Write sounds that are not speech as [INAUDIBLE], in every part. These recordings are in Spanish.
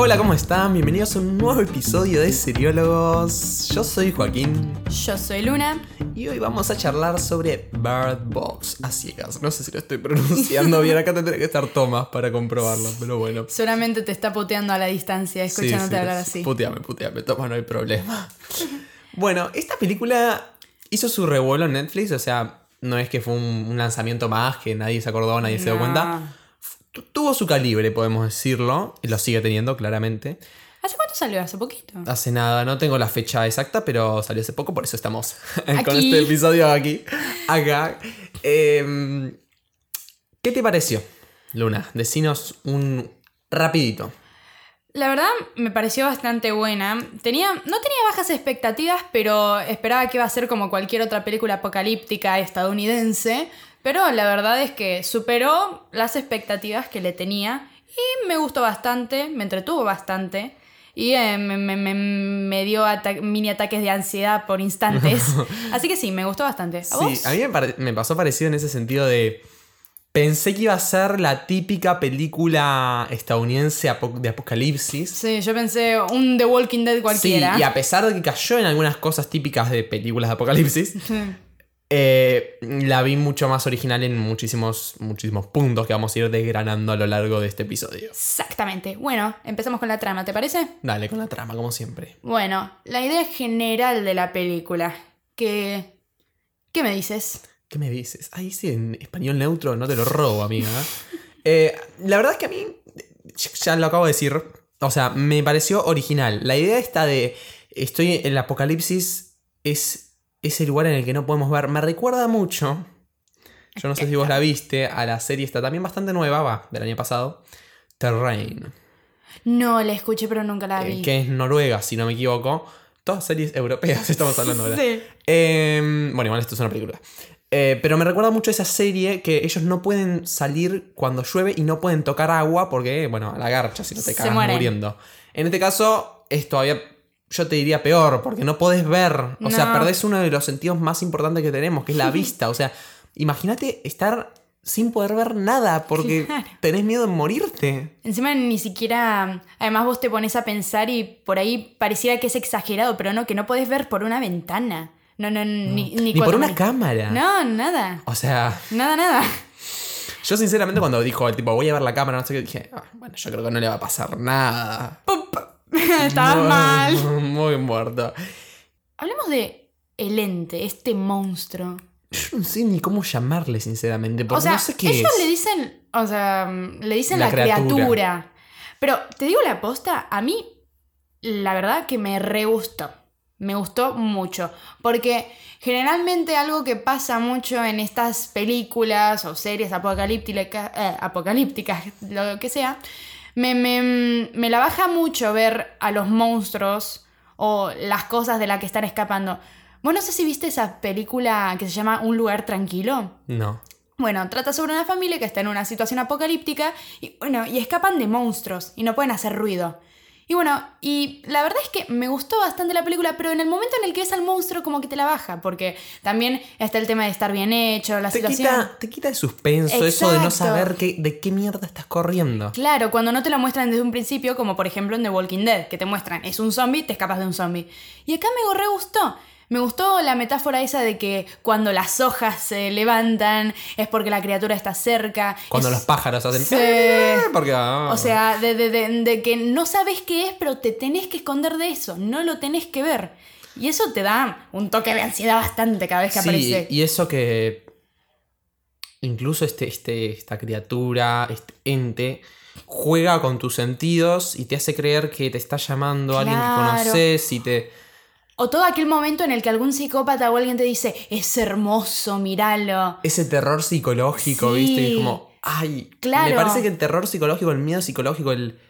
Hola, ¿cómo están? Bienvenidos a un nuevo episodio de Seriólogos. Yo soy Joaquín Yo soy Luna. y hoy vamos a charlar sobre Bird Box a ciegas. No sé si lo estoy pronunciando bien, acá tendré que estar Tomás para comprobarlo, pero bueno. Solamente te está puteando a la distancia, escuchándote sí, hablar así. Puteame, puteame, Tomás, no hay problema. bueno, esta película hizo su revuelo en Netflix, o sea, no es que fue un, lanzamiento más que nadie se acordó, nadie se dio cuenta. Tu- Tuvo su calibre, podemos decirlo, y lo sigue teniendo claramente. ¿Hace cuánto salió? ¿Hace poquito? Hace nada, no tengo la fecha exacta, pero salió hace poco, por eso estamos [LAUGHS] con este episodio aquí, acá. Em, ¿Qué te pareció, Luna? Decinos un rapidito. La verdad me pareció bastante buena. Tenía, no tenía bajas expectativas, pero esperaba que iba a ser como cualquier otra película apocalíptica estadounidense. Pero la verdad es que superó las expectativas que le tenía y me gustó bastante, me entretuvo bastante. Y eh, me, me- me- dio ata- mini ataques de ansiedad por instantes. [LAUGHS] Así que sí, me gustó bastante. ¿A Sí, vos? a mí me, me pasó parecido en ese sentido de... Pensé que iba a ser la típica película estadounidense de apocalipsis. Sí, yo pensé un The Walking Dead cualquiera. Sí, y a pesar de que cayó en algunas cosas típicas de películas de apocalipsis, [LAUGHS] eh, la vi mucho más original en muchísimos, muchísimos puntos que vamos a ir desgranando a lo largo de este episodio. Exactamente. Bueno, empezamos con la trama, ¿te parece? Dale, con la trama, como siempre. Bueno, la idea general de la película. Que... ¿Qué me dices? ¿Qué me dices? Ahí sí, en español neutro, no te lo robo, amiga. [LAUGHS] Eh, la verdad es que a mí, ya lo acabo de decir, o sea, me pareció original. La idea está de, estoy en el apocalipsis, es ese lugar en el que no podemos ver. Me recuerda mucho, yo no sé si vos la viste, a la serie está también bastante nueva, va, del año pasado, Terrain, No, la escuché pero nunca la eh, vi. que es Noruega, si no me equivoco. Todas series europeas [LAUGHS] estamos hablando ahora. Sí. Eh, bueno, igual esto es una película. Eh, pero me recuerda mucho a esa serie que ellos no pueden salir cuando llueve y no pueden tocar agua porque, bueno, a la garcha si no te cagas muriendo. En este caso, es todavía, yo te diría peor, porque no podés ver. O sea, perdés uno de los sentidos más importantes que tenemos, que es la [LAUGHS] vista. O sea, imagínate estar sin poder ver nada porque [LAUGHS] Claro. tenés miedo de morirte. Encima ni siquiera... Además vos te pones a pensar y por ahí pareciera que es exagerado, pero no, que no podés ver por una ventana. No, no, ni, ni, Ni por una cámara. No, nada. O sea, Nada, nada. yo sinceramente cuando dijo el tipo, voy a ver la cámara, no sé qué, dije, "Ah, bueno, yo creo que no le va a pasar nada. [LAUGHS] Estabas Muy- mal. [LAUGHS] Muy muerto. Hablemos de el ente, este monstruo. Yo no sé ni cómo llamarle, sinceramente, porque o sea, no sé qué ellos es. le dicen, o sea, le dicen La la, criatura. criatura. Pero te digo la posta, a mí la verdad que me re gustó. Me gustó mucho. Porque generalmente algo que pasa mucho en estas películas o series eh, apocalípticas lo que sea, me, me- me la baja mucho ver a los monstruos o las cosas de las que están escapando. Vos no sé si viste esa película que se llama Un lugar tranquilo. No. Bueno, trata sobre una familia que está en una situación apocalíptica y bueno, y escapan de monstruos y no pueden hacer ruido. Y bueno, y la verdad es que me gustó bastante la película, pero en el momento en el que ves al monstruo como que te la baja, porque también está el tema de estar bien hecho, la Te situación... quita, te quita el suspenso, eso de no saber qué, de qué mierda estás corriendo. Claro, cuando no te lo muestran desde un principio, como por ejemplo en The Walking Dead, que te muestran, es un zombie, te escapas de un zombie. Y acá me re gustó. Me gustó la metáfora esa de que cuando las hojas se levantan es porque la criatura está cerca. Cuando Es- los pájaros hacen... Porque... ah. O sea, de, de- de- de que no sabes qué es, pero te tenés que esconder de eso, no lo tenés que ver. Y eso te da un toque de ansiedad bastante cada vez que Sí, aparece. y eso que incluso este, este, esta criatura, este ente, juega con tus sentidos y te hace creer que te está llamando a alguien que Claro. conoces y te... O todo aquel momento en el que algún psicópata o alguien te dice, es hermoso, míralo. Ese terror psicológico, Sí. ¿viste? Que es como, ay, Claro. me parece que el terror psicológico, el miedo psicológico, el...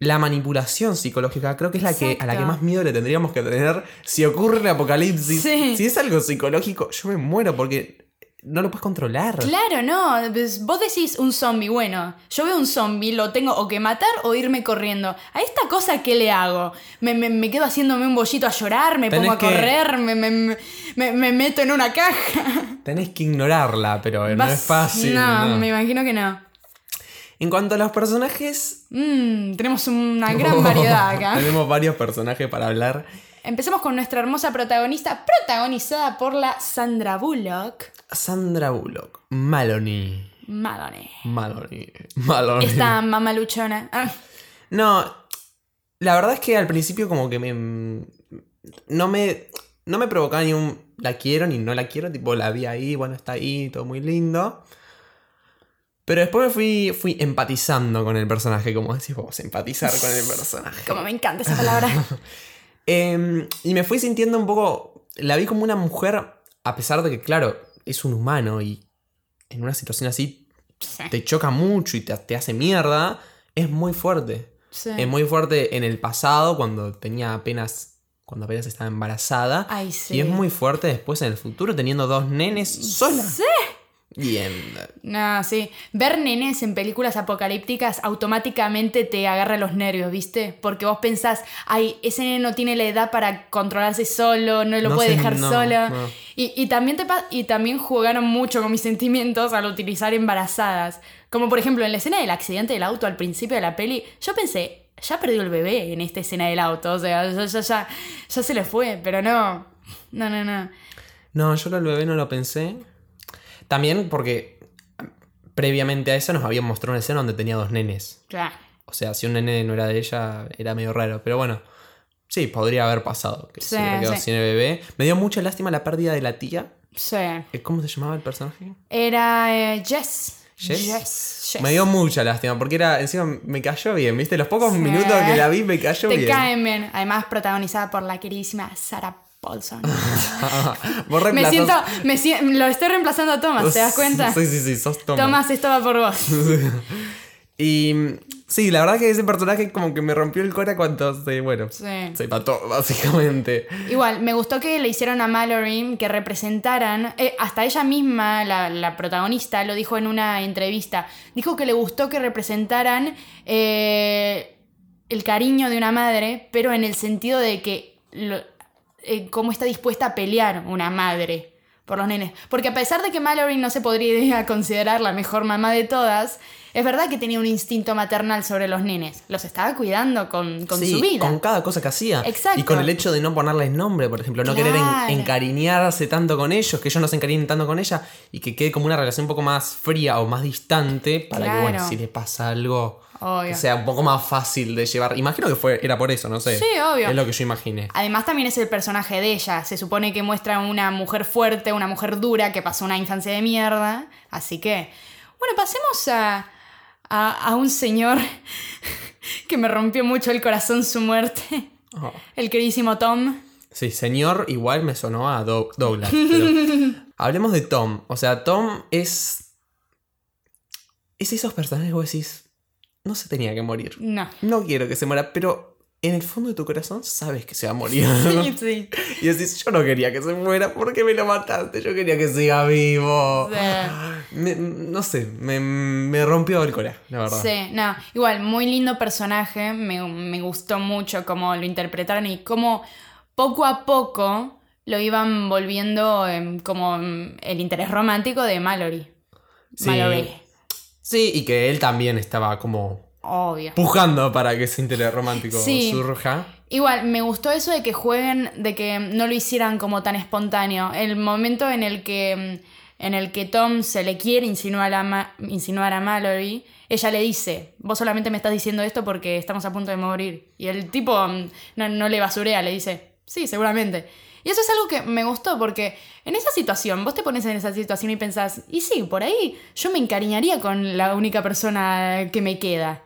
La manipulación psicológica, creo que es la que, a la que más miedo le tendríamos que tener si ocurre el apocalipsis. Sí. Si es algo psicológico, yo me muero porque no lo puedes controlar. Claro, no. pues, Vos decís un zombie, bueno, yo veo un zombie, lo tengo o que matar o irme corriendo. A esta cosa, ¿qué le hago? Me, me- me quedo haciéndome un bollito a llorar, me Tenés pongo a que- correr, me, me- me- me meto en una caja. Tenés que ignorarla, pero no es fácil. No, no. me imagino que no. En cuanto a los personajes. Mmm, tenemos una [LAUGHS] gran variedad acá. Tenemos varios personajes para hablar. Empecemos con nuestra hermosa protagonista, protagonizada por la Sandra Bullock. Sandra Bullock. Maloney. Maloney. Maloney. Maloney. Esta mamaluchona. Ah, No, la verdad es que al principio como que me... No me... No me provocaba ni un... La quiero ni no la quiero. Tipo, la vi ahí, bueno, está ahí, todo muy lindo. Pero después me fui, fui empatizando con el personaje, como decís vos, empatizar con el personaje. como me encanta esa palabra. [LAUGHS] Em, y me fui sintiendo un poco. La vi como una mujer, a pesar de que, claro, es un humano y en una situación así Sí. te choca mucho y te, te hace mierda. Es muy fuerte. Sí. Es muy fuerte en el pasado, cuando tenía apenas. Cuando apenas estaba embarazada. Ay, sí. Y es muy fuerte después en el futuro, teniendo dos nenes sola. Sí. Bien. No, sí. Ver nenes en películas apocalípticas automáticamente te agarra los nervios, ¿viste? Porque vos pensás, ay, ese nene no tiene la edad para controlarse solo, no lo No puede sé, dejar no, solo. no. Y, y también te y también jugaron mucho con mis sentimientos al utilizar embarazadas. Como por ejemplo en la escena del accidente del auto al principio de la peli, yo pensé, ya perdió el bebé en esta escena del auto, o sea, ya, ya, ya, ya se le fue, pero no. No, no, no. No, yo del bebé no lo pensé. También porque previamente a eso nos habían mostrado una escena donde tenía dos nenes. Claro. O sea, si un nene no era de ella, era medio raro. Pero bueno, sí, podría haber pasado. Que Sí, se sí. sin el bebé. Me dio mucha lástima la pérdida de la tía. Sí. Eh, ¿Cómo se llamaba el personaje? Era eh, Jess. Jess. Jess. Me dio mucha lástima porque era, encima me cayó bien, ¿viste? Los pocos Sí. minutos que la vi me cayó Te bien. caen bien. Además, protagonizada por la queridísima Sarah Paulson. [LAUGHS] Vos me siento, me si- lo estoy reemplazando a Thomas, ¿te das cuenta? Sí, sí, sí, sos Thomas. Thomas, esto va por vos. [LAUGHS] Y sí, la verdad que ese personaje como que me rompió el cora cuando se, bueno, Sí. se mató, [LAUGHS] básicamente. Igual, me gustó que le hicieron a Mallory que representaran, eh, hasta ella misma, la, la protagonista, lo dijo en una entrevista, dijo que le gustó que representaran eh, el cariño de una madre, pero en el sentido de que lo- eh, cómo está dispuesta a pelear una madre por los nenes. Porque a pesar de que Mallory no se podría [LAUGHS] considerar la mejor mamá de todas, es verdad que tenía un instinto maternal sobre los nenes. Los estaba cuidando con, con Sí, su vida. con cada cosa que hacía. Exacto. Y con el hecho de no ponerles nombre, por ejemplo, no querer en- encariñarse tanto con ellos, que ellos no se encariñen tanto con ella y que quede como una relación un poco más fría o más distante para que, bueno, si le pasa algo, Obvio. que sea un poco más fácil de llevar. Imagino que fue, era por eso, no sé. Sí, obvio. Es lo que yo imaginé. Además también es el personaje de ella. Se supone que muestra una mujer fuerte, una mujer dura que pasó una infancia de mierda. Así que, bueno, pasemos a, a, a un señor [LAUGHS] que me rompió mucho el corazón su muerte. Oh. El queridísimo Tom. Sí, señor, igual me sonó a Doug- Douglas. pero [LAUGHS] hablemos de Tom. O sea, Tom es. Es esos personajes que vos decís. No se tenía que morir. No. No quiero que se muera, pero en el fondo de tu corazón sabes que se va a morir. Sí, [LAUGHS] sí. y decís, yo no quería que se muera, ¿por qué me lo mataste? Yo quería que siga vivo. Sí. Me- no sé, me, me rompió el corazón, la verdad. Sí, no, igual, muy lindo personaje, me, me gustó mucho cómo lo interpretaron y cómo poco a poco lo iban volviendo em, como em, el interés romántico de Mallory. Sí. Mallory, Sí, y que él también estaba como obvio. pujando para que ese interés romántico Sí. surja. Igual, me gustó eso de que jueguen, de que no lo hicieran como tan espontáneo. El momento en el que, en el que Tom se le quiere insinuar a, Ma- insinuar a Mallory, ella le dice, vos solamente me estás diciendo esto porque estamos a punto de morir. Y el tipo mm, no, no le basurea, le dice, sí, seguramente. Y eso es algo que me gustó porque en esa situación, vos te pones en esa situación y pensás, y sí, por ahí yo me encariñaría con la única persona que me queda.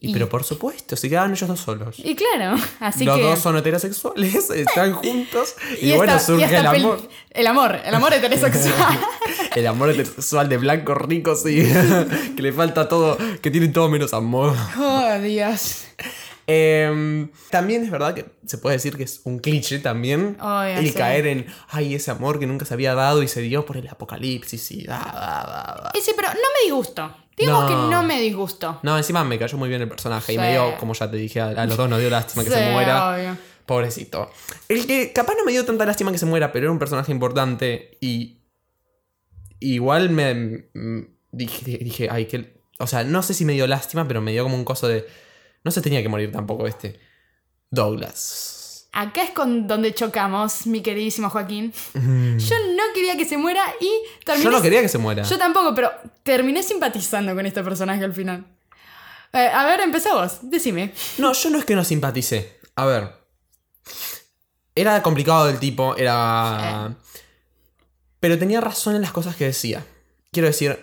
Y, pero por supuesto, se quedaban ellos dos solos. Y claro, [LAUGHS] así Los que... dos son heterosexuales, [LAUGHS] están juntos [LAUGHS] y, esta- bueno, y surge el amor. El amor, el amor heterosexual. El amor heterosexual de blanco rico, sí. que le falta todo, que tiene todo menos amor. oh, Dios. Em, también es verdad que se puede decir que es un cliché también Obvio, el sí. caer en, ay, ese amor que nunca se había dado y se dio por el apocalipsis y da, da, da, da". Y sí, pero no me disgustó. Digamos No. que no me disgustó. No, encima me cayó muy bien el personaje y me dio, como ya te dije, a, los dos nos dio lástima que Sí, se muera. obvio. Pobrecito. El que capaz no me dio tanta lástima que se muera, pero era un personaje importante y igual me mm, dije, dije ay, qué, O sea, no sé si me dio lástima, pero me dio como un coso de. No se tenía que morir tampoco este. Douglas. Acá es con donde chocamos, mi queridísimo Joaquín. Mm. Yo no quería que se muera y terminé. Yo no quería que se muera. Yo tampoco, pero terminé simpatizando con este personaje al final. Eh, a ver, empezá vos, decime. No, yo no es que no simpaticé. A ver. Era complicado el tipo, era. Pero tenía razón en las cosas que decía. Quiero decir,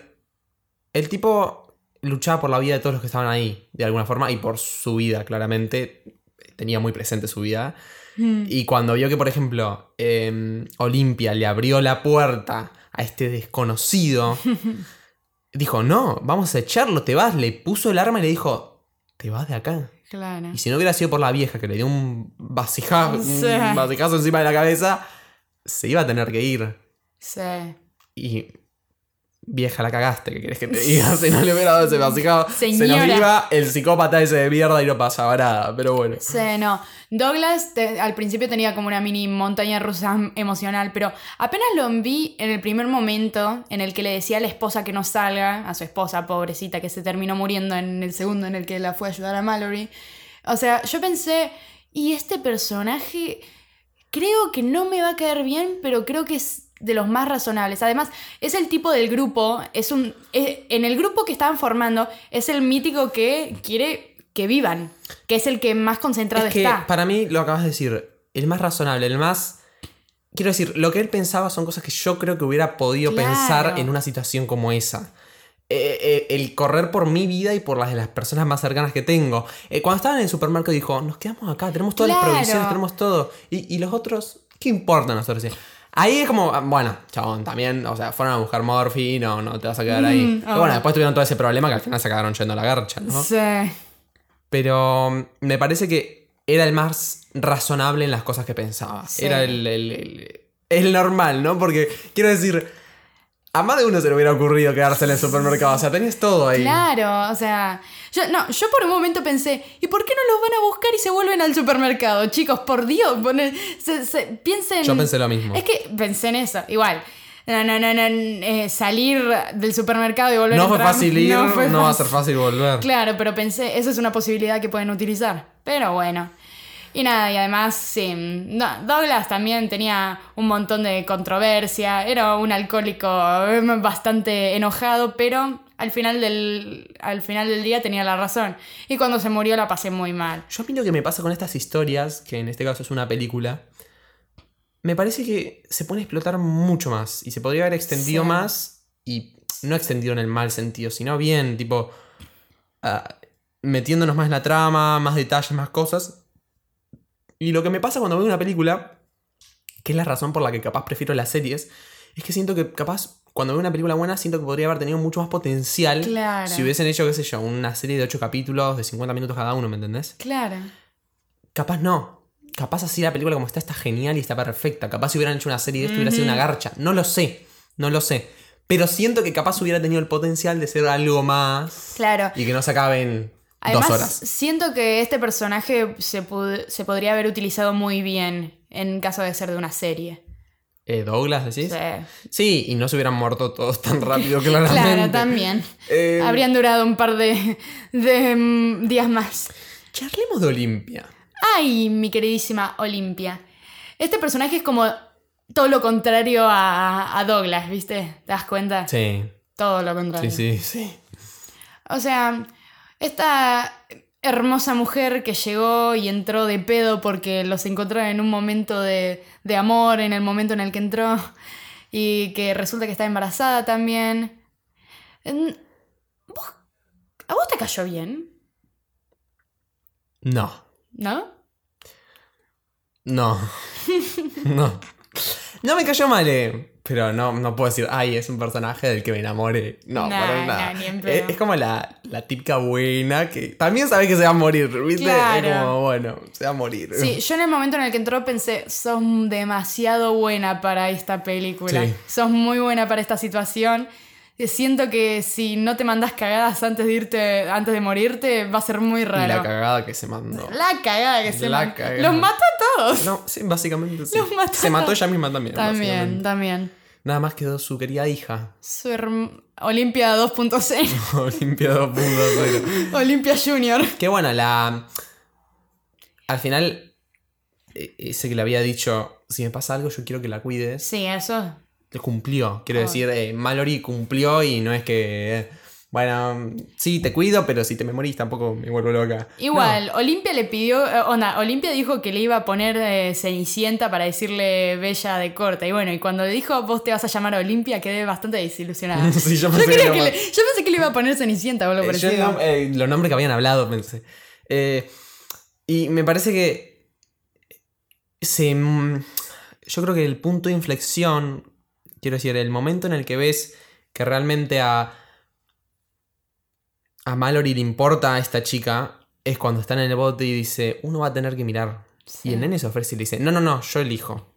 el tipo luchaba por la vida de todos los que estaban ahí, de alguna forma, y por su vida, claramente. Tenía muy presente su vida. Y cuando vio que, por ejemplo, eh, Olimpia le abrió la puerta a este desconocido, [LAUGHS] dijo, no, vamos a echarlo, te vas. Le puso el arma y le dijo, te vas de acá. Claro. Y si no hubiera sido por la vieja que le dio un, vasija- Sí. un vasijazo encima de la cabeza, se iba a tener que ir. Sí. Y vieja la cagaste, ¿qué querés que te diga? Si no le hubiera dado ese vasijado, se nos iba el psicópata ese de mierda y no pasaba nada. Pero bueno. Sí, no. Douglas te- al principio tenía como una mini montaña rusa emocional, pero apenas lo vi en el primer momento en el que le decía a la esposa que no salga, a su esposa pobrecita que se terminó muriendo en el segundo en el que la fue a ayudar a Mallory. O sea, yo pensé, ¿y este personaje? Creo que no me va a caer bien, pero creo que es de los más razonables. Además, es el tipo del grupo, es un en el grupo que estaban formando es el mítico que quiere que vivan, que es el que más concentrado Es que está. para mí lo acabas de decir, el más razonable, el más... Quiero decir, lo que él pensaba son cosas que yo creo que hubiera podido Claro. pensar en una situación como esa. Eh, eh, el correr por mi vida y por las de las personas más cercanas que tengo. Eh, cuando estaban en el supermercado dijo, nos quedamos acá, tenemos todas Claro. las provisiones, tenemos todo. Y, y los otros, ¿qué importa nosotros? Ahí es como, ah, bueno, chabón, también, o sea, fueron a buscar morfi, no, no te vas a quedar ahí. Mm, bueno, después tuvieron todo ese problema que al final se acabaron yendo a la garcha, ¿no? Sí. Pero mm, me parece que era el más razonable en las cosas que pensaba. Sí. Era el, el- el- el normal, ¿no? Porque quiero decir, a más de uno se le hubiera ocurrido quedarse en el supermercado. O sea, tenías todo ahí. Claro, o sea, yo, no, yo por un momento pensé, ¿y por qué no los van a buscar y se vuelven al supermercado? Chicos, por Dios, pone- se- se- piensen... Yo pensé lo mismo. Es que pensé en eso, igual. No, no, no, no, eh, salir del supermercado y volver a No fue entrar, fácil ir, no, fue va a ser fácil volver. Claro, pero pensé, eso es una posibilidad que pueden utilizar. Pero bueno. Y nada, y además, sí, Douglas también tenía un montón de controversia, era un alcohólico eh, bastante enojado, pero al final del, al final del día tenía la razón. Y cuando se murió la pasé muy mal. Yo lo que me pasa con estas historias, que en este caso es una película, me parece que se pone a explotar mucho más y se podría haber extendido Sí. más y no extendido en el mal sentido, sino bien, tipo, ah, metiéndonos más en la trama, más detalles, más cosas. Y lo que me pasa cuando veo una película, que es la razón por la que capaz prefiero las series, es que siento que capaz cuando veo una película buena siento que podría haber tenido mucho más potencial Claro. si hubiesen hecho, qué sé yo, una serie de 8 capítulos de 50 minutos cada uno, ¿me entendés? Claro. Capaz no. Capaz así la película como está está genial y está perfecta. Capaz si hubieran hecho una serie de esto hubiera sido una garcha. No lo sé. No lo sé. Pero siento que capaz hubiera tenido el potencial de ser algo más. Claro. Y que no se acaben Además, dos horas. siento que este personaje se, se podría haber utilizado muy bien en caso de ser de una serie. Eh, Douglas, decís. Sí. Sí, y no se hubieran muerto todos tan [LAUGHS] rápido, claramente. Claro, también. Eh, Habrían durado un par de, de, mm, días más. Charlemos de Olimpia. Ay, mi queridísima Olimpia. Este personaje es como todo lo contrario a, a Douglas, ¿viste? ¿Te das cuenta? Sí. Todo lo contrario. Sí, sí, sí. O sea, esta hermosa mujer que llegó y entró de pedo porque los encontraron en un momento de, de amor, en el momento en el que entró, [LAUGHS] y que resulta que está embarazada también. ¿Vos- ¿A vos te cayó bien? No. ¿No? No. [LAUGHS] no. No me cayó mal, eh. Pero no, no puedo decir, ay, es un personaje del que me enamore. No, Nah, para nada. nah, ni en es, es como la, la típica buena que también sabe que se va a morir, ¿viste? Claro. Es como, bueno, se va a morir. Sí, yo en el momento en el que entró pensé, sos demasiado buena para esta película. Sí. Sos muy buena para esta situación. Eh, Siento que si no te mandás cagadas antes de irte, antes de morirte, va a ser muy raro. la cagada que se mandó. La cagada que se La mandó. cagada. Los mató a todos. No, sí, básicamente sí. Los mató se mató ella misma también. También, también. nada más quedó su querida hija. Su Olimpia 2.0. [LAUGHS] Olimpia 2.0. [LAUGHS] Olimpia Junior. Qué bueno, la. Al final, ese que le había dicho: si me pasa algo, yo quiero que la cuides. Sí, eso. Cumplió. Quiero Oh. decir, eh, Mallory cumplió y no es que. eh, bueno, sí, te cuido, pero si te me morís tampoco me vuelvo loca. Igual, Olimpia le pidió, eh, onda, Olimpia dijo que le iba a poner eh, Cenicienta para decirle Bella de corta. Y bueno, y cuando le dijo vos te vas a llamar Olimpia, quedé bastante desilusionada. [LAUGHS] Sí, yo yo, pensé que le- yo pensé que le iba a poner Cenicienta o algo Eh, parecido. no- eh, los nombres que habían hablado, pensé. Y me parece que. Se, yo creo que el punto de inflexión, quiero decir, el momento en el que ves que realmente a. A Mallory le importa a esta chica es cuando está en el bote y dice: Uno va a tener que mirar. Sí. Y el nene se ofrece y le dice: No, no, no, yo elijo.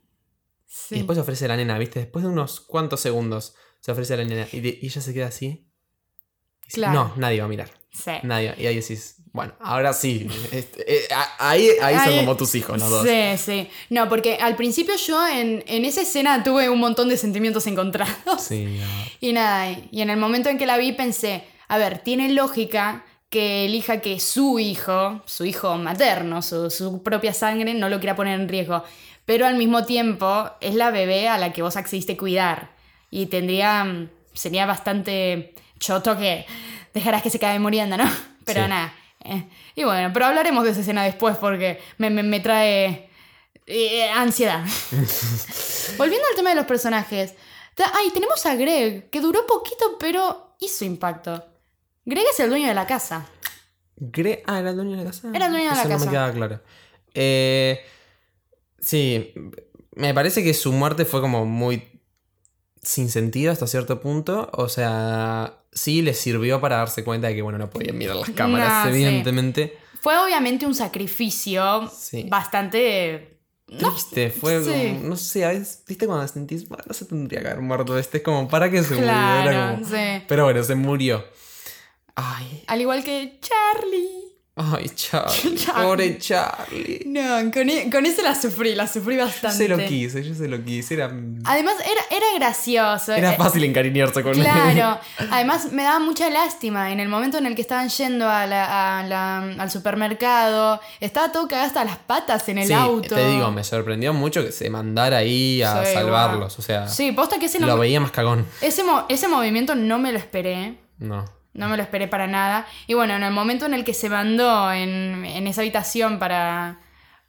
Sí. Y después se ofrece a la nena, ¿viste? Después de unos cuantos segundos se ofrece a la nena. Y, de- y ella se queda así. Y dice, Claro. No, nadie va a mirar. Sí. Nadie. Y ahí decís, bueno, ahora sí. este, eh, a- ahí, ahí son Ahí- como tus hijos los dos. Sí, sí. No, porque al principio yo en, en esa escena tuve un montón de sentimientos encontrados. Sí, [LAUGHS] no. Y nada, y en el momento en que la vi pensé, a ver, tiene lógica que elija que su hijo, su hijo materno, su, su propia sangre, no lo quiera poner en riesgo. Pero al mismo tiempo es la bebé a la que vos accediste cuidar. Y tendría, mm, sería bastante choto que dejarás que se cae muriendo, ¿no? [LAUGHS] Pero Sí. nada. eh. Y bueno, pero hablaremos de esa escena después porque me, me- me trae eh, ansiedad. [LAUGHS] Volviendo al tema de los personajes. Ay, tenemos a Greg, que duró poquito, pero hizo impacto. Greg es el dueño de la casa. Gre- ah, ¿era el dueño de la casa? Era el dueño de la Eso no casa. me quedaba claro. Eh, sí, me parece que su muerte fue como muy sin sentido hasta cierto punto. O sea, sí le sirvió para darse cuenta de que, bueno, no podían mirar las cámaras, No, sí. evidentemente. Fue obviamente un sacrificio Sí. bastante... No, Triste, fue sí. como, no sé, a veces, viste cuando sentís, bueno, no se tendría que haber muerto este, es como, ¿para qué se murió? Claro, como- sí. Pero bueno, se murió. Ay, Al igual que Charlie. Ay, Charlie, [LAUGHS] Charlie. pobre Charlie. No, con, e- con ese la sufrí, la sufrí Yo bastante. se lo quise, yo se lo quise, era, Además, era, era gracioso. era eh, fácil encariñarse con él. Claro, [LAUGHS] además me daba mucha lástima en el momento en el que estaban yendo a la- a la- al supermercado, estaba todo cagado hasta las patas en el Sí, auto. te digo, me sorprendió mucho que se mandara ahí a Sí, salvarlos, o sea, Sí, posta que ese, no- lo veía más cagón. ese, mo- ese movimiento no me lo esperé, No. No me lo esperé para nada. Y bueno, en el momento en el que se mandó en, en esa habitación para,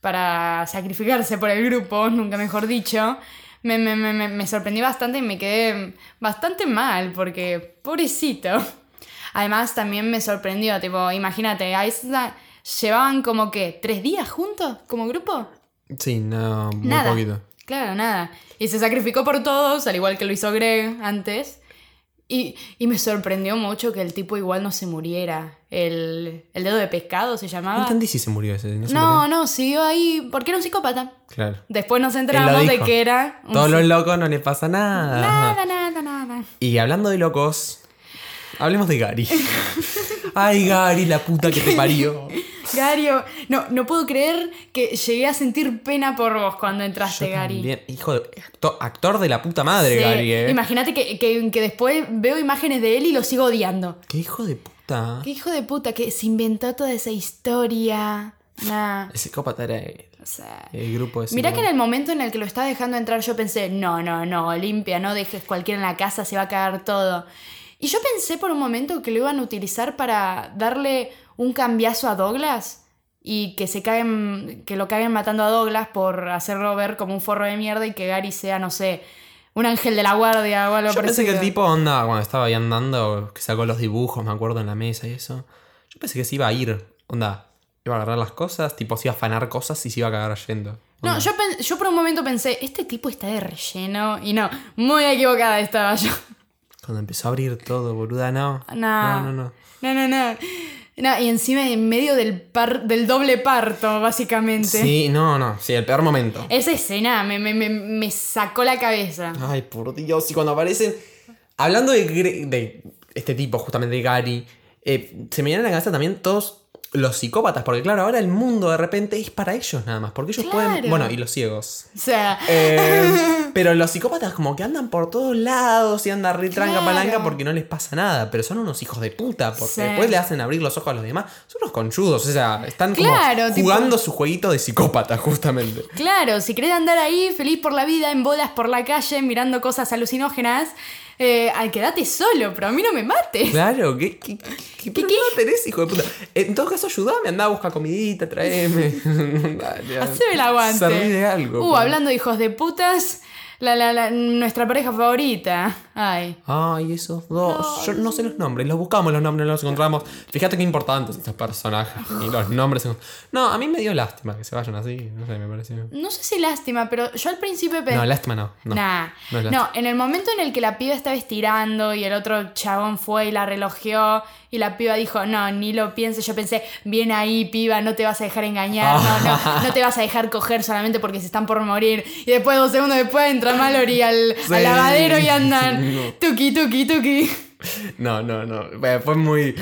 para sacrificarse por el grupo, nunca mejor dicho, me, me, me, me- sorprendí bastante y me quedé bastante mal porque, pobrecito. Además, también me sorprendió, tipo, imagínate, a esa, llevaban como que tres días juntos como grupo. Sí, no, muy Nada. poquito. Claro, nada. Y se sacrificó por todos, al igual que lo hizo Greg antes. Y, y me sorprendió mucho que el tipo igual no se muriera. El, el dedo de pescado se No llamaba. entendí si se murió ese. No, se No, murió. no, siguió ahí porque era un psicópata. Claro. Después nos enteramos de que era un Todos los locos no les pasa nada. Nada, nada, nada. Y hablando de locos, hablemos de Gary. [LAUGHS] Ay, Gary, la puta que te parió. [LAUGHS] Gario, no, no puedo creer que llegué a sentir pena por vos cuando entraste, Gary. Hijo de. acto- actor de la puta madre, Sí, Gary, eh. Imagínate que, que, que después veo imágenes de él y lo sigo odiando. Qué hijo de puta. Qué hijo de puta que se inventó toda esa historia. Nah. El psicópata era él. O sea. El grupo de Mirá que en el momento en el que lo estaba dejando entrar yo pensé, no, no, no, Olimpia, no dejes cualquiera en la casa, se va a cagar todo. Y yo pensé por un momento que lo iban a utilizar para darle un cambiazo a Douglas y que se caguen, que lo caguen matando a Douglas por hacerlo ver como un forro de mierda y que Gary sea, no sé, un ángel de la guardia o algo Yo pensé que el tipo, onda, cuando estaba ahí andando, que sacó los dibujos, me acuerdo, en la mesa y eso. Yo pensé que se iba a ir, onda. Iba a agarrar las cosas, tipo, se iba a afanar cosas y se iba a cagar yendo. No, yo, yo por un momento pensé, este tipo está de relleno. Y no, muy equivocada estaba yo. Cuando empezó a abrir todo, boluda, no. No. No, no, no. No, no, no. No, y encima en medio del, par- del doble parto, básicamente. Sí, no, no. Sí, el peor momento. Esa escena me, me, me, me sacó la cabeza. Ay, por Dios. Y cuando aparecen. Hablando de, de este tipo, justamente de Gary, eh, se me vienen a la cabeza también todos los psicópatas. Porque, claro, ahora el mundo de repente es para ellos nada más. Porque ellos Claro. pueden. Bueno, y los ciegos. O sea, Eh, [LAUGHS] Pero los psicópatas como que andan por todos lados y andan re tranca Claro. palanca porque no les pasa nada. Pero son unos hijos de puta porque Sí. después le hacen abrir los ojos a los demás. Son unos conchudos. O sea, están como Claro, tipo- jugando su jueguito de psicópata, justamente. Claro, si querés andar ahí feliz por la vida, en bolas por la calle, mirando cosas alucinógenas, eh, ay, quédate solo, pero a mí no me mates. Claro, ¿qué, qué, qué, qué tenés, hijo de puta? En todo caso, ayudame, andá a buscar comidita, traeme. [LAUGHS] Dale, Haceme el aguante. De algo. Uh, pues. hablando de hijos de putas, la, la, la, nuestra pareja favorita. Ay. Ay, esos dos. Yo no sé los nombres. Los buscamos los nombres, no los encontramos. Fíjate qué importantes estos personajes. Y los nombres. No, a mí me dio lástima que se vayan así. No sé, me pareció. No sé si lástima, pero yo al principio pensé. No, lástima no. No, Nah. no en el momento en el que la piba estaba estirando y el otro chabón fue y la relojeó y la piba dijo, no, ni lo pienses, yo pensé, bien ahí, piba, no te vas a dejar engañar, no, no, no te vas a dejar coger solamente porque se están por morir. Y después, dos segundos después, entra Mallory al, [LAUGHS] lavadero y andan, No. tuki, tuki, tuki. No, no, no. Bueno, Fue muy.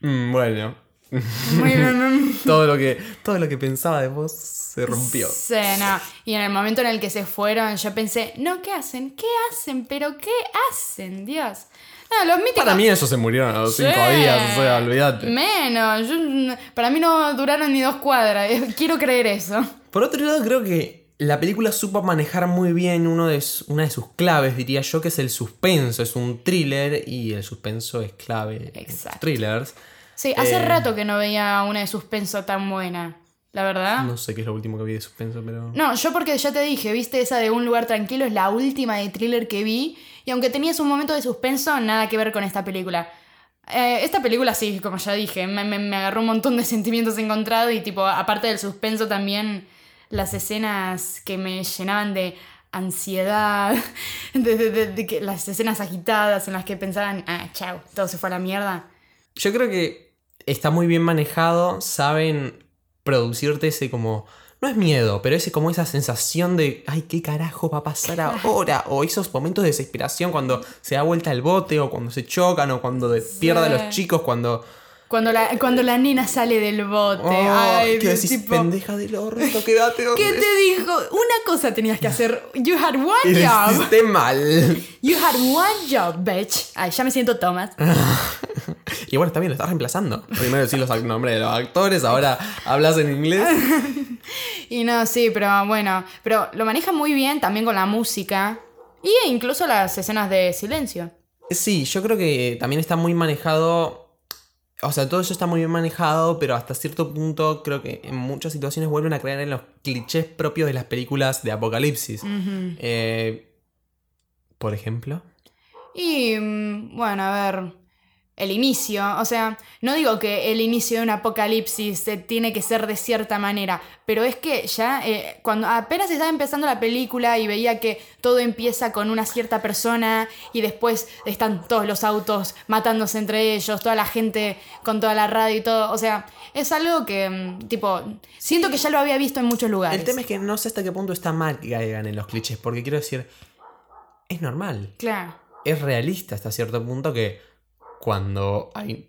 mm, Bueno. Muy bien. [LAUGHS] Todo lo que, todo lo que pensaba de vos se rompió. Sí, no. Y en el momento en el que se fueron, yo pensé, no, ¿qué hacen? ¿Qué hacen? ¿Pero qué hacen? Dios. No, los míticos. Para mí ellos se murieron a los cinco días, o sea, olvídate. Menos. yo- para mí no duraron ni dos cuadras. [LAUGHS] Quiero creer eso. Por otro lado, creo que la película supo manejar muy bien uno de una de sus claves, diría yo, que es el suspenso. Es un thriller y el suspenso es clave en Exacto. thrillers. Sí, hace Eh. rato que no veía una de suspenso tan buena. La verdad. No sé qué es lo último que vi de suspenso, pero... No, yo porque ya te dije, viste, esa de Un lugar tranquilo es la última de thriller que vi. Y aunque tenías un momento de suspenso, nada que ver con esta película. Eh, esta película sí, como ya dije, me, me- me agarró un montón de [LAUGHS] sentimientos encontrados y tipo, aparte del suspenso también las escenas que me llenaban de ansiedad, [LAUGHS] de, de- de- de que, las escenas agitadas en las que pensaban, ah, chao, todo se fue a la mierda. Yo creo que está muy bien manejado, saben producirte ese como... No es miedo, pero ese como esa sensación de, ay, ¿qué carajo va a pasar [LAUGHS] ahora? O esos momentos de desesperación cuando se da vuelta el bote, o cuando se chocan, o cuando de- pierde a los chicos, cuando... Cuando la, cuando la nena sale del bote, Oh, ay, ¿Qué decís, tipo, pendeja del orto? Quédate donde ¿Qué te dijo? Una cosa tenías que hacer. You had one Y job. hiciste mal. You had one job, bitch. Ay, ya me siento Thomas. [LAUGHS] Y bueno, está bien, lo estás reemplazando. Primero decís los nombres de los actores, ahora hablas en inglés. [LAUGHS] Y no, sí, pero bueno. Pero lo maneja muy bien también con la música. Y incluso las escenas de silencio. Sí, yo creo que también está muy manejado. O sea, todo eso está muy bien manejado, pero hasta cierto punto creo que en muchas situaciones vuelven a creer en los clichés propios de las películas de apocalipsis. Eh, por ejemplo. Y mm, bueno, a ver. El inicio, o sea, no digo que el inicio de un apocalipsis eh, tiene que ser de cierta manera, pero es que ya eh, cuando apenas estaba empezando la película y veía que todo empieza con una cierta persona y después están todos los autos matándose entre ellos, toda la gente con toda la radio y todo, o sea, es algo que, mm, tipo, siento que ya lo había visto en muchos lugares. El tema es que no sé hasta qué punto está mal que caigan en los clichés, porque quiero decir, es normal. Claro. es realista hasta cierto punto que cuando hay-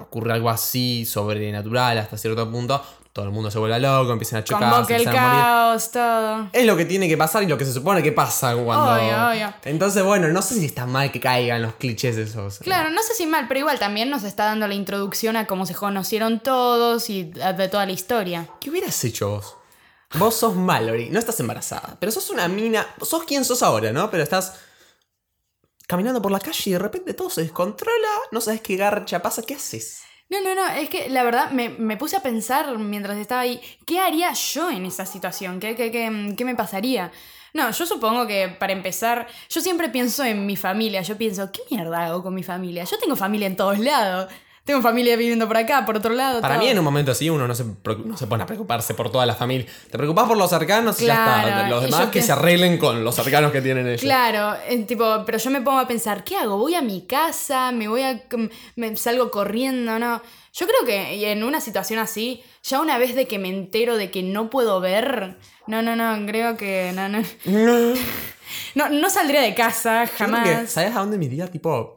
ocurre algo así sobrenatural hasta cierto punto, todo el mundo se vuelve loco, empiezan a chocar, el caos, todo. Es lo que tiene que pasar y lo que se supone que pasa cuando. Obvio, obvio. Entonces, bueno, no sé si está mal que caigan los clichés esos. Claro, no sé si mal, pero igual también nos está dando la introducción a cómo se conocieron todos y de toda la historia. ¿Qué hubieras hecho vos? Vos sos Mallory, no estás embarazada, pero sos una mina. Sos quien sos ahora, ¿no? Pero estás caminando por la calle y de repente todo se descontrola, no sabes qué garcha pasa, ¿qué haces? No, no, no, es que la verdad me, me puse a pensar mientras estaba ahí, ¿qué haría yo en esa situación? ¿Qué, qué, qué, qué me pasaría? No, yo supongo que para empezar, yo siempre pienso en mi familia, yo pienso, ¿qué mierda hago con mi familia? Yo tengo familia en todos lados. Tengo familia viviendo por acá, por otro lado. Para todo. mí en un momento así uno no se, no se pone a preocuparse por toda la familia. Te preocupas por los cercanos y ya está. Los demás que se arreglen con los cercanos que tienen ellos. Claro, eh, tipo, pero yo me pongo a pensar, ¿qué hago? ¿Voy a mi casa? ¿Me voy a... me salgo corriendo? ¿No? Yo creo que en una situación así, ya una vez de que me entero de que no puedo ver, no, no, no, creo que no, no. No. [LAUGHS] No, no saldría de casa, que, jamás. ¿Sabes a dónde me iría? Tipo,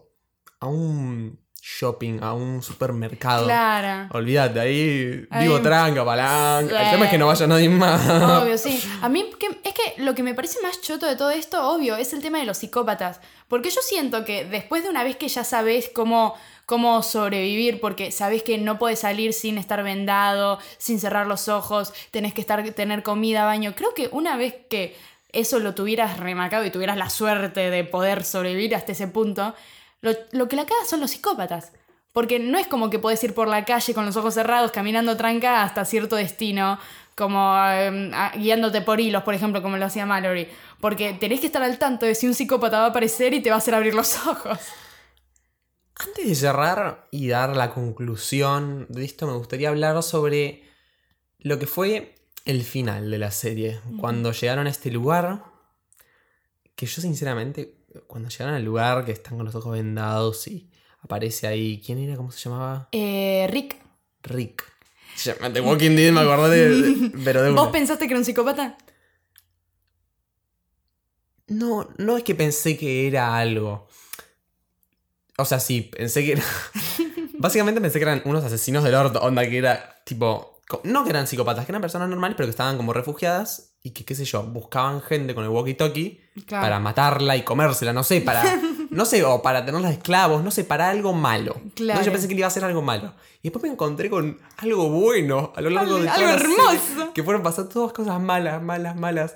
a un shopping, a un supermercado. Claro. Olvídate, ahí Ahí- digo tranca, palanca. El tema es que no vaya nadie más. Obvio, sí. [LAUGHS] A mí es que lo que me parece más choto de todo esto, obvio, es el tema de los psicópatas. Porque yo siento que después de una vez que ya sabes cómo, cómo sobrevivir, porque sabes que no puedes salir sin estar vendado, sin cerrar los ojos, tenés que estar, tener comida, baño. Creo que una vez que eso lo tuvieras remarcado y tuvieras la suerte de poder sobrevivir hasta ese punto, lo, lo que la caga son los psicópatas. Porque no es como que podés ir por la calle con los ojos cerrados, caminando tranca hasta cierto destino, como eh, a- guiándote por hilos, por ejemplo, como lo hacía Mallory. Porque tenés que estar al tanto de si un psicópata va a aparecer y te va a hacer abrir los ojos. Antes de cerrar y dar la conclusión de esto, me gustaría hablar sobre lo que fue el final de la serie. Cuando llegaron a este lugar, que yo sinceramente, cuando llegaron al lugar, que están con los ojos vendados y aparece ahí, ¿quién era? ¿Cómo se llamaba? Eh, Rick, Rick. Ya, De [LAUGHS] Walking Dead me acordé de... Pero de ¿vos pensaste que era un psicópata? No, no es que pensé que era algo. O sea, sí, pensé que era. [LAUGHS] Básicamente pensé que eran unos asesinos del orto. Onda que era tipo. No que eran psicópatas, que eran personas normales, pero que estaban como refugiadas y que, qué sé yo, buscaban gente con el walkie-talkie Claro. para matarla y comérsela, no sé, para. [LAUGHS] No sé, o para tenerla de esclavos, no sé, para algo malo. Claro. Entonces yo pensé que le iba a hacer algo malo. Y después me encontré con algo bueno a lo largo de Algo serie, hermoso. Que fueron pasando todas cosas malas, malas, malas.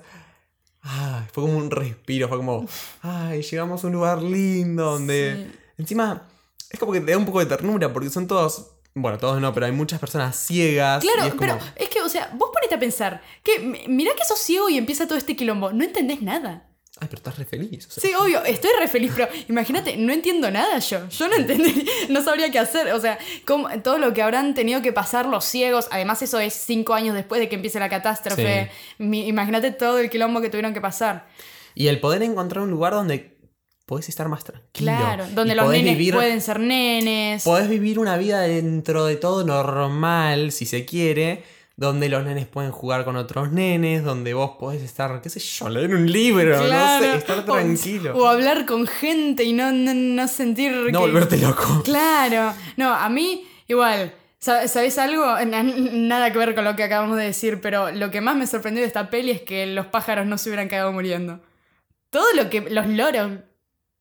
Ay, fue como un respiro, fue como, ay, llegamos a un lugar lindo donde... Encima, es como que te da un poco de ternura porque son todos, bueno, todos no, pero hay muchas personas ciegas. y Claro, es como, pero es que, o sea, vos ponete a pensar que mirá que sos ciego y empieza todo este quilombo. No entendés nada. Ay, pero estás re feliz. o sea, Sí, obvio, estoy re feliz, pero imagínate, no entiendo nada yo. Yo no entendí, [LAUGHS] no sabría qué hacer. O sea, cómo- todo lo que habrán tenido que pasar los ciegos, además eso es cinco años después de que empiece la catástrofe. Mi- imagínate todo el quilombo que tuvieron que pasar. Y el poder encontrar un lugar donde podés estar más tranquilo. Claro, donde los nenes vivir- pueden ser nenes. Podés vivir una vida dentro de todo normal, si se quiere, donde los nenes pueden jugar con otros nenes, donde vos podés estar, qué sé yo, leer un libro, no sé, estar tranquilo. O, hablar con gente y no, no, no sentir que... no volverte loco. Claro. No, a mí, igual. sa- ¿Sabes algo? Na- Nada que ver con lo que acabamos de decir, pero lo que más me sorprendió de esta peli es que los pájaros no se hubieran quedado muriendo. Todo lo que. Los loros.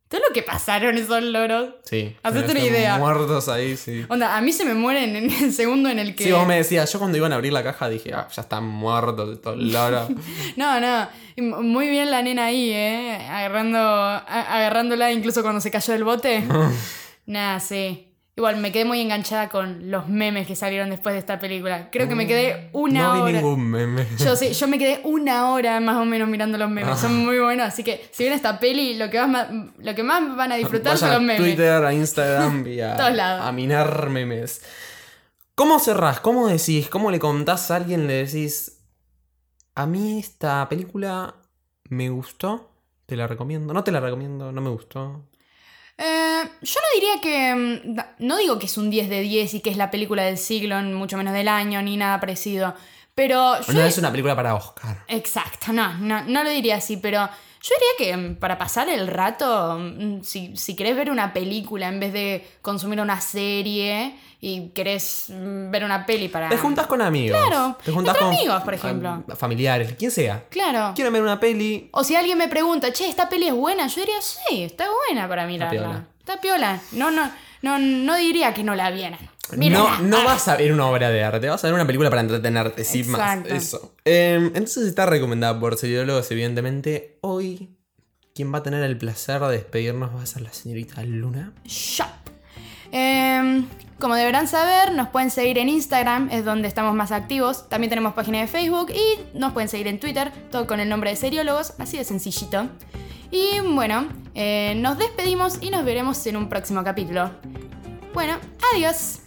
Todo lo que pasaron esos loros. Sí. Hacete una idea. Muertos ahí, sí. Onda, a mí se me mueren en el segundo en el que. Sí, vos me decías, yo cuando iban a abrir la caja dije, ah, ya están muertos estos loros. [LAUGHS] No, no. Muy bien la nena ahí, ¿eh? Agarrando, agarrándola incluso cuando se cayó del bote. [LAUGHS] Nada, sí. Igual me quedé muy enganchada con los memes que salieron después de esta película. Creo que me quedé una no vi hora. ningún meme. Yo sí, yo me quedé una hora más o menos mirando los memes. Ah. Son muy buenos, así que si ven esta peli, lo que más, lo que más van a disfrutar son los a memes. Twitter, a Instagram y [LAUGHS] a, Todos lados. a minar memes. ¿Cómo cerrás? ¿Cómo decís? ¿Cómo le contás a alguien? Le decís, a mí esta película me gustó, te la recomiendo. No te la recomiendo, no me gustó. Eh, yo no diría que. mm, No digo que es un 10 de 10 y que es la película del siglo, ni mucho menos del año, ni nada parecido. Pero yo. No es una película para Oscar. Exacto, no, no, no lo diría así, pero yo diría que mm, para pasar el rato, mm, si, si querés ver una película en vez de consumir una serie y querés mm, ver una peli para... Te juntas con amigos. Claro, Te juntas con amigos, por ejemplo. fam- Familiares, quien sea. Claro. Quieren ver una peli. O si alguien me pregunta, che, ¿esta peli es buena? Yo diría, sí, está buena para mirarla. piola. Está piola. No, no, no, no diría que no la vieran. No, no Ah, vas a ver una obra de arte, vas a ver una película para entretenerte, sin más. Eso. Eh, entonces está recomendada por seriólogos, evidentemente. Hoy, quien va a tener el placer de despedirnos va a ser la señorita Luna. Shop. Em, como deberán saber, nos pueden seguir en Instagram, es donde estamos más activos. También tenemos página de Facebook y nos pueden seguir en Twitter, todo con el nombre de Seriólogos, así de sencillito. Y bueno, eh, nos despedimos y nos veremos en un próximo capítulo. Bueno, adiós.